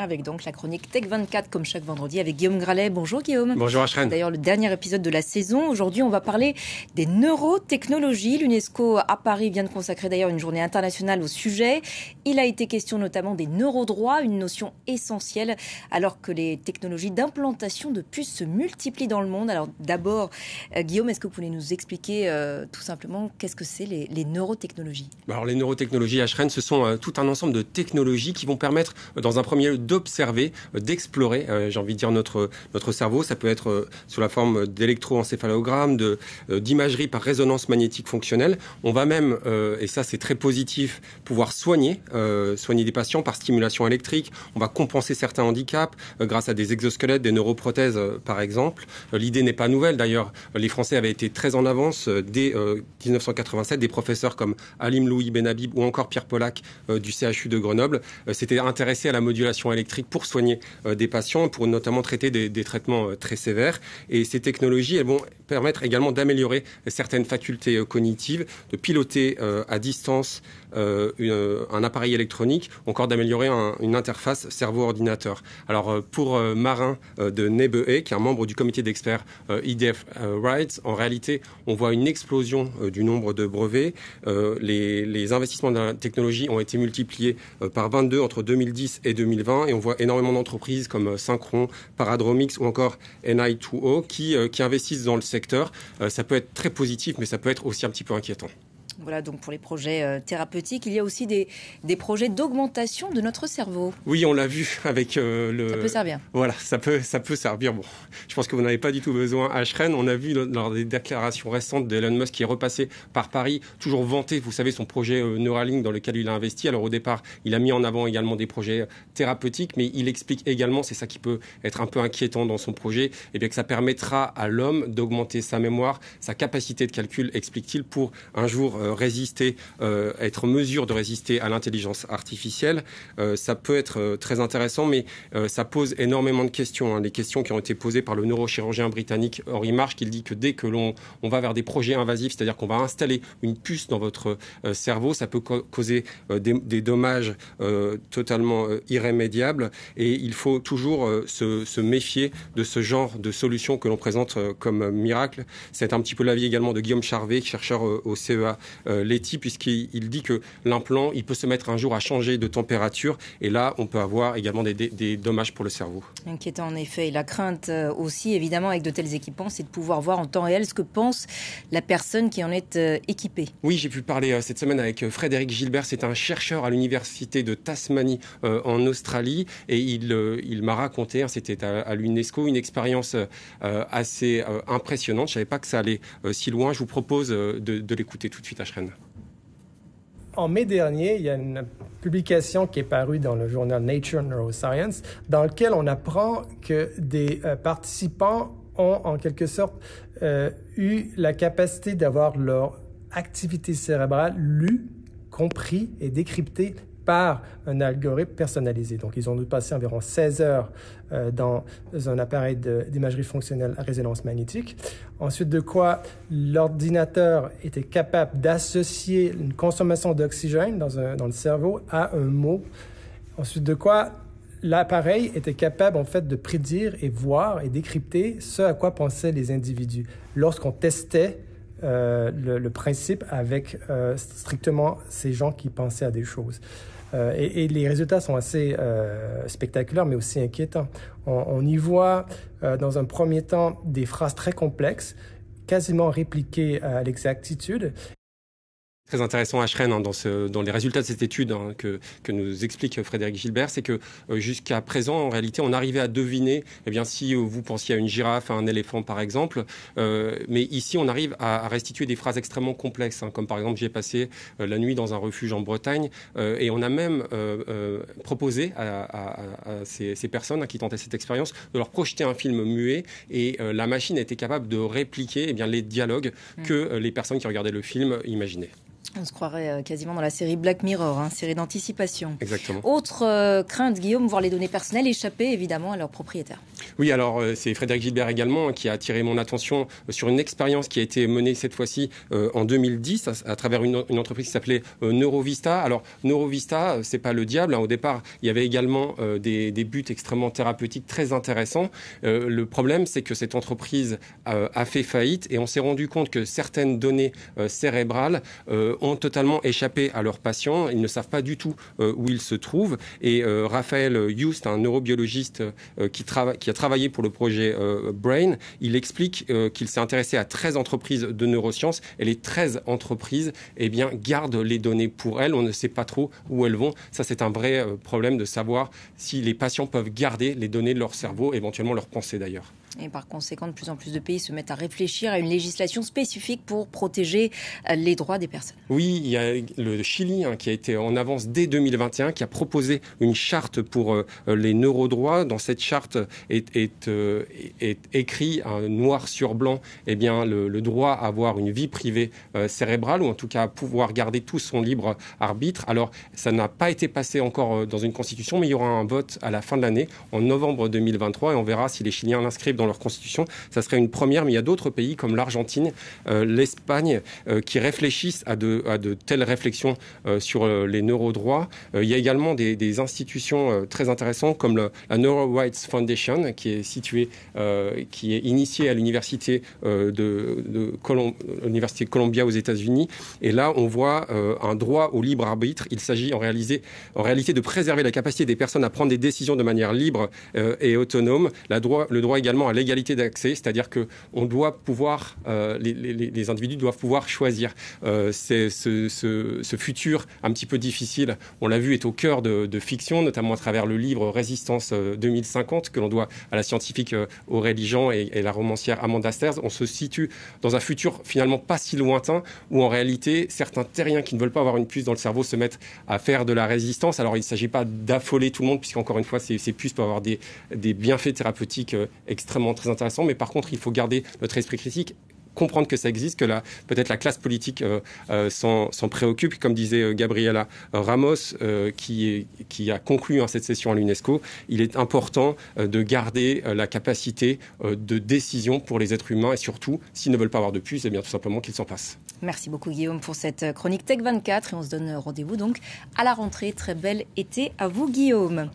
Avec donc la chronique Tech 24 comme chaque vendredi avec Guillaume Gralet. Bonjour Guillaume. Bonjour Ashreen. D'ailleurs le dernier épisode de la saison. Aujourd'hui on va parler des neurotechnologies. L'UNESCO à Paris vient de consacrer d'ailleurs une journée internationale au sujet. Il a été question notamment des neurodroits, une notion essentielle alors que les technologies d'implantation de puces se multiplient dans le monde. Alors d'abord euh, Guillaume, est-ce que vous pouvez nous expliquer euh, tout simplement qu'est-ce que c'est les, les, neurotechnologies? Alors les neurotechnologies Ashreen, ce sont euh, tout un ensemble de technologies qui vont permettre dans un premier lieu d'observer, euh, d'explorer, euh, j'ai envie de dire, notre, notre cerveau. Ça peut être euh, sous la forme d'électroencéphalogramme, de, d'imagerie par résonance magnétique fonctionnelle. On va même, et ça c'est très positif, pouvoir soigner, soigner des patients par stimulation électrique. On va compenser certains handicaps grâce à des exosquelettes, des neuroprothèses par exemple. L'idée n'est pas nouvelle d'ailleurs. Les Français avaient été très en avance dès 1987. Des professeurs comme Alim Louis Benhabib ou encore Pierre Polac du CHU de Grenoble s'étaient intéressés à la modulation électrique pour soigner euh, des patients, pour notamment traiter des, traitements euh, très sévères. Et ces technologies, elles vont permettre également d'améliorer certaines facultés euh, cognitives, de piloter à distance un appareil électronique, encore d'améliorer un, une interface cerveau-ordinateur. Alors pour Marin de Nebehé, qui est un membre du comité d'experts IDF Rights, en réalité, on voit une explosion du nombre de brevets. Les, les, investissements dans la technologie ont été multipliés par 22 entre 2010 et 2020 et on voit énormément d'entreprises comme euh, Synchron, Paradromix ou encore NI2O qui, euh, qui investissent dans le secteur. Euh, ça peut être très positif, mais ça peut être aussi un petit peu inquiétant. Voilà, donc pour les projets euh, thérapeutiques, il y a aussi des, des projets d'augmentation de notre cerveau. Oui, on l'a vu avec euh, le. Ça peut servir. Voilà, ça peut, ça peut servir. Bon, je pense que vous n'avez pas du tout besoin à Shren. On a vu lors des déclarations récentes d'Elon Musk qui est repassé par Paris, toujours vanté, vous savez, son projet euh, Neuralink dans lequel il a investi. Alors au départ, il a mis en avant également des projets thérapeutiques, mais il explique également, c'est ça qui peut être un peu inquiétant dans son projet, et eh bien que ça permettra à l'homme d'augmenter sa mémoire, sa capacité de calcul, explique-t-il, pour un jour résister, euh, être en mesure de résister à l'intelligence artificielle, euh, ça peut être euh, très intéressant, mais euh, ça pose énormément de questions. Hein. Les questions qui ont été posées par le neurochirurgien britannique Henri Marsh, qui dit que dès que l'on on va vers des projets invasifs, c'est-à-dire qu'on va installer une puce dans votre euh, cerveau, ça peut causer des, dommages totalement irrémédiables, et il faut toujours se, se, méfier de ce genre de solutions que l'on présente comme miracle. C'est un petit peu l'avis également de Guillaume Charvet, chercheur au CEA euh, Letty, puisqu'il dit que l'implant, il peut se mettre un jour à changer de température, et là, on peut avoir également des, des, des dommages pour le cerveau. Inquiétant en effet. Et la crainte euh, aussi, évidemment, avec de tels équipements, c'est de pouvoir voir en temps réel ce que pense la personne qui en est euh, équipée. Oui, j'ai pu parler cette semaine avec Frédéric Gilbert, c'est un chercheur à l'université de Tasmanie en Australie, et il, il m'a raconté, hein, c'était à, à l'UNESCO, une expérience assez impressionnante. Je savais pas que ça allait si loin. Je vous propose de, de l'écouter tout de suite à En mai dernier, il y a une publication qui est parue dans le journal Nature Neuroscience, dans lequel on apprend que des euh, participants ont en quelque sorte euh, eu la capacité d'avoir leur activité cérébrale lue, compris et décryptée par un algorithme personnalisé. Donc, ils ont dû passer environ 16 heures euh, dans un appareil d'imagerie fonctionnelle à résonance magnétique. Ensuite de quoi, l'ordinateur était capable d'associer une consommation d'oxygène dans, le cerveau à un mot. Ensuite de quoi, l'appareil était capable en fait de prédire et voir et décrypter ce à quoi pensaient les individus lorsqu'on testait euh, le, le, principe avec euh, strictement ces gens qui pensaient à des choses. Euh, et, et, les résultats sont assez euh, spectaculaires, mais aussi inquiétants. On, on y voit, euh, dans un premier temps, des phrases très complexes, quasiment répliquées à l'exactitude, très intéressant à Shren hein, dans, ce, dans les résultats de cette étude hein, que, que nous explique Frédéric Gilbert, c'est que euh, jusqu'à présent, en réalité, on arrivait à deviner, eh bien, si euh, vous pensiez à une girafe, à un éléphant, par exemple, euh, mais ici, on arrive à, à, restituer des phrases extrêmement complexes, hein, comme par exemple, j'ai passé la nuit dans un refuge en Bretagne, et on a même proposé à, à, à ces, ces, personnes qui tentaient cette expérience de leur projeter un film muet, et la machine était capable de répliquer eh bien, les dialogues mmh. que les personnes qui regardaient le film imaginaient. On se croirait euh, quasiment dans la série Black Mirror, hein, série d'anticipation. Exactement. Autre euh, crainte, Guillaume, voir les données personnelles échapper évidemment à leurs propriétaires. Oui, alors c'est Frédéric Gilbert également qui a attiré mon attention sur une expérience qui a été menée cette fois-ci en 2010 à, travers une, entreprise qui s'appelait Neurovista. Alors Neurovista, c'est pas le diable. Hein. Au départ, il y avait également des, des, buts extrêmement thérapeutiques très intéressants. le problème, c'est que cette entreprise a fait faillite et on s'est rendu compte que certaines données cérébrales ont totalement échappé à leurs patients. Ils ne savent pas du tout où ils se trouvent. Et Raphaël Youst, un neurobiologiste qui, qui, a travaillé pour le projet Brain, il explique qu'il s'est intéressé à 13 entreprises de neurosciences et les 13 entreprises eh bien, gardent les données pour elles. On ne sait pas trop où elles vont. Ça, c'est un vrai problème de savoir si les patients peuvent garder les données de leur cerveau, éventuellement leurs pensées d'ailleurs. Et par conséquent, de plus en plus de pays se mettent à réfléchir à une législation spécifique pour protéger euh, les droits des personnes. Oui, il y a le Chili hein, qui a été en avance dès 2021, qui a proposé une charte pour euh, les neurodroits. Dans cette charte est, euh, écrit noir sur blanc eh bien, le, droit à avoir une vie privée cérébrale, ou en tout cas à pouvoir garder tout son libre arbitre. Alors, ça n'a pas été passé encore dans une constitution, mais il y aura un vote à la fin de l'année, en novembre 2023, et on verra si les Chiliens l'inscrivent dans leur constitution. Ça serait une première, mais il y a d'autres pays comme l'Argentine, euh, l'Espagne, euh, qui réfléchissent à de, telles réflexions euh, sur les neurodroits. il y a également des, institutions très intéressantes comme la Neuro Rights Foundation, qui est située, qui est initiée à l'université de, de Columbia aux États-Unis. Et là, on voit un droit au libre arbitre. Il s'agit en, réalité de préserver la capacité des personnes à prendre des décisions de manière libre et autonome. Le droit également l'égalité d'accès, c'est-à-dire que on doit pouvoir, euh, les, individus doivent pouvoir choisir. Euh, ce, futur un petit peu difficile, on l'a vu, est au cœur de, fiction, notamment à travers le livre Résistance 2050 euh, que l'on doit à la scientifique Aurélie Jean et, la romancière Amanda Sters. On se situe dans un futur finalement pas si lointain où en réalité certains terriens qui ne veulent pas avoir une puce dans le cerveau se mettent à faire de la résistance. Alors il ne s'agit pas d'affoler tout le monde puisqu'encore une fois ces, ces puces peuvent avoir des, des bienfaits thérapeutiques extrêmement très intéressant. Mais par contre, il faut garder notre esprit critique comprendre que ça existe, que peut-être la classe politique euh, euh, s'en, préoccupe. Comme disait euh, Gabriela Ramos, qui, qui a conclu hein, cette session à l'UNESCO, il est important de garder la capacité de décision pour les êtres humains et surtout, s'ils ne veulent pas avoir de puce, et eh bien tout simplement qu'ils s'en passent. Merci beaucoup Guillaume pour cette chronique Tech 24 et on se donne rendez-vous donc à la rentrée. Très bel été à vous Guillaume.